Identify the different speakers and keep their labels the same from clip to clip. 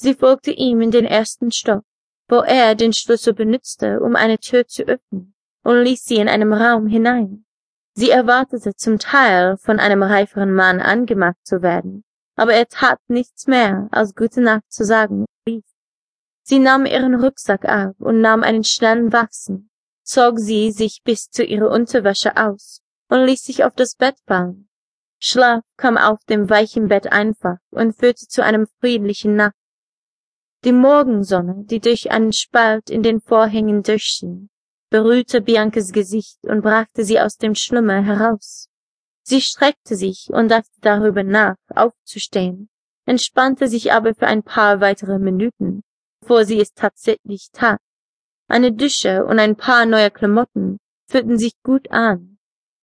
Speaker 1: Sie folgte ihm in den ersten Stock, wo er den Schlüssel benutzte, um eine Tür zu öffnen, und ließ sie in einem Raum hinein. Sie erwartete zum Teil von einem reiferen Mann angemacht zu werden, aber er tat nichts mehr, als gute Nacht zu sagen rief. Sie nahm ihren Rucksack ab und nahm einen schnellen Wachsen, zog sie sich bis zu ihrer Unterwäsche aus und ließ sich auf das Bett fallen. Schlaf kam auf dem weichen Bett einfach und führte zu einem friedlichen Nacht. Die Morgensonne, die durch einen Spalt in den Vorhängen durchschien, berührte Biancas Gesicht und brachte sie aus dem Schlummer heraus. Sie streckte sich und dachte darüber nach, aufzustehen, entspannte sich aber für ein paar weitere Minuten, bevor sie es tatsächlich tat. Eine Dusche und ein paar neue Klamotten fühlten sich gut an.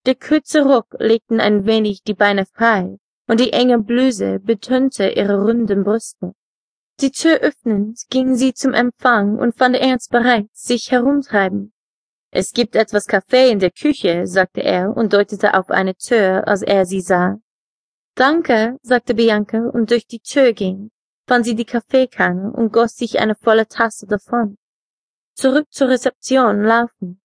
Speaker 1: Der kurze Rock legten ein wenig die Beine frei, und die enge Bluse betonte ihre runden Brüste. Die Tür öffnend ging sie zum Empfang und fand Ernst bereit, sich herumtreiben. Es gibt etwas Kaffee in der Küche, sagte er und deutete auf eine Tür, als er sie sah. Danke, sagte Bianca und durch die Tür ging, fand sie die Kaffeekanne und goss sich eine volle Tasse davon. Zurück zur Rezeption laufen.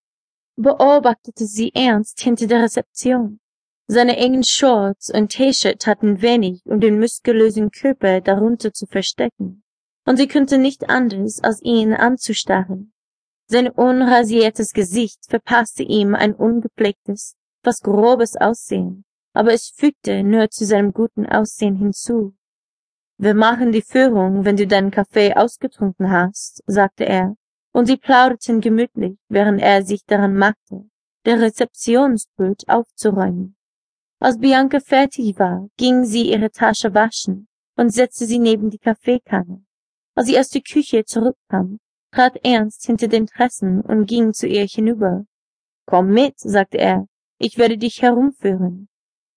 Speaker 1: Beobachtete sie ernst hinter der Rezeption. Seine engen Shorts und T-Shirt hatten wenig, um den muskulösen Körper darunter zu verstecken, und sie konnte nicht anders, als ihn anzustarren. Sein unrasiertes Gesicht verpasste ihm ein ungepflegtes, fast grobes Aussehen, aber es fügte nur zu seinem guten Aussehen hinzu. Wir machen die Führung, wenn du deinen Kaffee ausgetrunken hast, sagte er, und sie plauderten gemütlich, während er sich daran machte, der Rezeptionspult aufzuräumen. Als Bianca fertig war, ging sie ihre Tasche waschen und setzte sie neben die Kaffeekanne. Als sie aus der Küche zurückkam, trat Ernst hinter dem Tressen und ging zu ihr hinüber. Komm mit, sagte er, ich werde dich herumführen.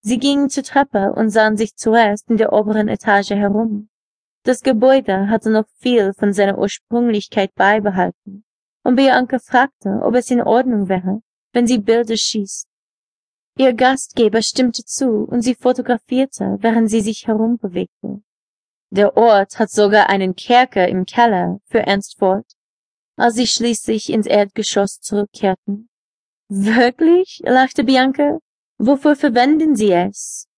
Speaker 1: Sie gingen zur Treppe und sahen sich zuerst in der oberen Etage herum. Das Gebäude hatte noch viel von seiner Ursprünglichkeit beibehalten, und Bianca fragte, ob es in Ordnung wäre, wenn sie Bilder schießt. Ihr Gastgeber stimmte zu und sie fotografierte, während sie sich herumbewegte. Der Ort hat sogar einen Kerker im Keller, für Ernst fort, als sie schließlich ins Erdgeschoss zurückkehrten. Wirklich? lachte Bianca. Wofür verwenden Sie es?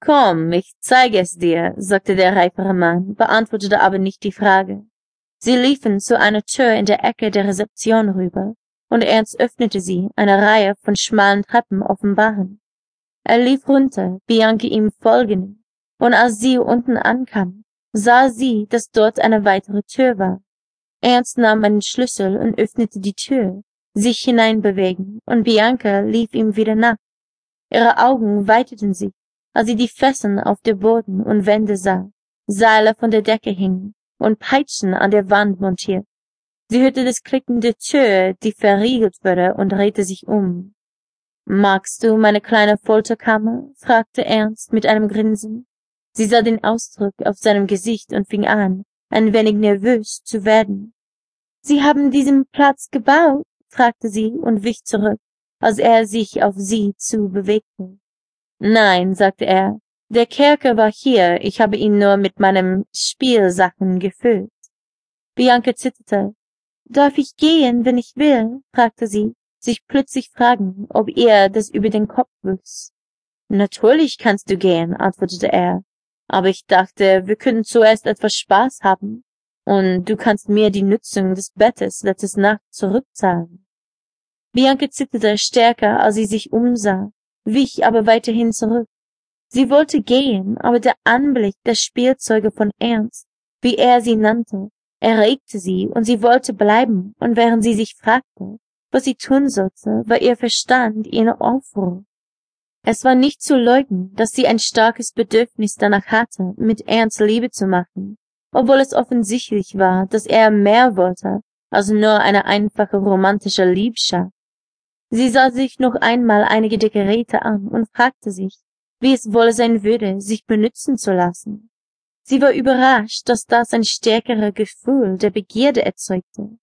Speaker 1: Komm, ich zeige es dir, sagte der reifere Mann, beantwortete aber nicht die Frage. Sie liefen zu einer Tür in der Ecke der Rezeption rüber, und Ernst öffnete sie, eine Reihe von schmalen Treppen offenbaren. Er lief runter, Bianca ihm folgend, und als sie unten ankam, sah sie, dass dort eine weitere Tür war. Ernst nahm einen Schlüssel und öffnete die Tür, sich hineinbewegen, und Bianca lief ihm wieder nach. Ihre Augen weiteten sich, als sie die Fesseln auf der Boden und Wände sah, Seile von der Decke hingen und Peitschen an der Wand montiert. Sie hörte das Klicken der Tür, die verriegelt wurde, und drehte sich um. Magst du meine kleine Folterkammer? fragte Ernst mit einem Grinsen. Sie sah den Ausdruck auf seinem Gesicht und fing an, ein wenig nervös zu werden. Sie haben diesen Platz gebaut? fragte sie und wich zurück, als er sich auf sie zu bewegte. Nein, sagte er, der Kerker war hier, ich habe ihn nur mit meinem Spielsachen gefüllt. Bianca zitterte, Darf ich gehen, wenn ich will? fragte sie, sich plötzlich fragend, ob ihr das über den Kopf wuchs. Natürlich kannst du gehen, antwortete er, aber ich dachte, wir könnten zuerst etwas Spaß haben, und du kannst mir die Nutzung des Bettes letztes Nacht zurückzahlen. Bianca zitterte stärker, als sie sich umsah, wich aber weiterhin zurück. Sie wollte gehen, aber der Anblick der Spielzeuge von Ernst, wie er sie nannte, erregte sie und sie wollte bleiben, und während sie sich fragte, was sie tun sollte, war ihr Verstand in Aufruhr. Es war nicht zu leugnen, dass sie ein starkes Bedürfnis danach hatte, mit Ernst Liebe zu machen, obwohl es offensichtlich war, dass er mehr wollte als nur eine einfache romantische Liebschaft. Sie sah sich noch einmal einige der Geräte an und fragte sich, wie es wohl sein würde, sich benützen zu lassen. Sie war überrascht, dass das ein stärkerer Gefühl der Begierde erzeugte.